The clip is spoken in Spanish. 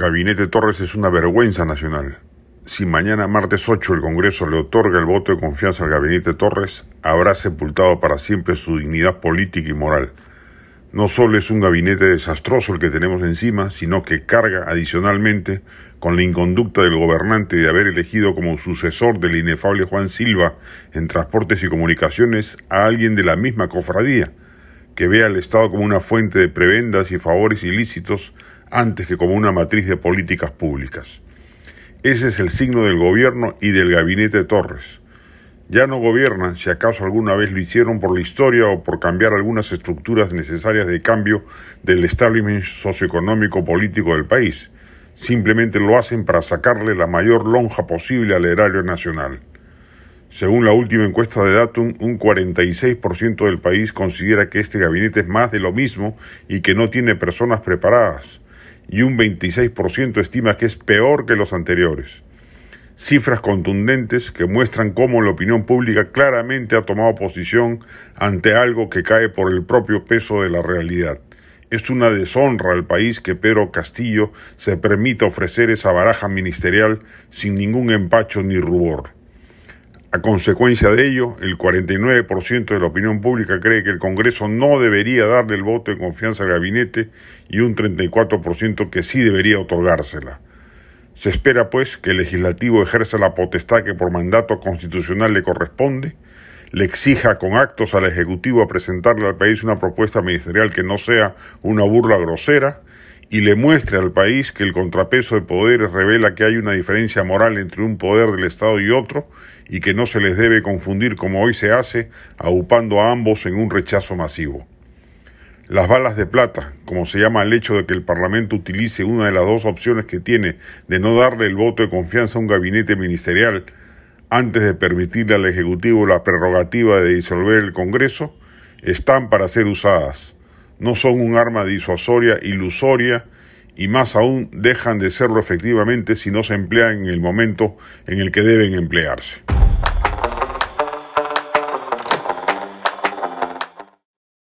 Gabinete Torres es una vergüenza nacional. Si mañana martes 8 el Congreso le otorga el voto de confianza al Gabinete Torres, habrá sepultado para siempre su dignidad política y moral. No solo es un gabinete desastroso el que tenemos encima, sino que carga adicionalmente con la inconducta del gobernante de haber elegido como sucesor del inefable Juan Silva en transportes y comunicaciones a alguien de la misma cofradía, que ve al Estado como una fuente de prebendas y favores ilícitos antes que como una matriz de políticas públicas. Ese es el signo del gobierno y del gabinete Torres. Ya no gobiernan, si acaso alguna vez lo hicieron por la historia o por cambiar algunas estructuras necesarias de cambio del establishment socioeconómico político del país. Simplemente lo hacen para sacarle la mayor lonja posible al erario nacional. Según la última encuesta de Datum, un 46% del país considera que este gabinete es más de lo mismo y que no tiene personas preparadas y un 26% estima que es peor que los anteriores. Cifras contundentes que muestran cómo la opinión pública claramente ha tomado posición ante algo que cae por el propio peso de la realidad. Es una deshonra al país que Pedro Castillo se permita ofrecer esa baraja ministerial sin ningún empacho ni rubor. A consecuencia de ello, el 49% de la opinión pública cree que el Congreso no debería darle el voto de confianza al gabinete y un 34% que sí debería otorgársela. Se espera, pues, que el legislativo ejerza la potestad que por mandato constitucional le corresponde, le exija con actos al Ejecutivo a presentarle al país una propuesta ministerial que no sea una burla grosera, y le muestre al país que el contrapeso de poderes revela que hay una diferencia moral entre un poder del Estado y otro y que no se les debe confundir como hoy se hace, aupando a ambos en un rechazo masivo. Las balas de plata, como se llama el hecho de que el Parlamento utilice una de las dos opciones que tiene de no darle el voto de confianza a un gabinete ministerial antes de permitirle al Ejecutivo la prerrogativa de disolver el Congreso, están para ser usadas no son un arma disuasoria ilusoria y más aún dejan de serlo efectivamente si no se emplean en el momento en el que deben emplearse.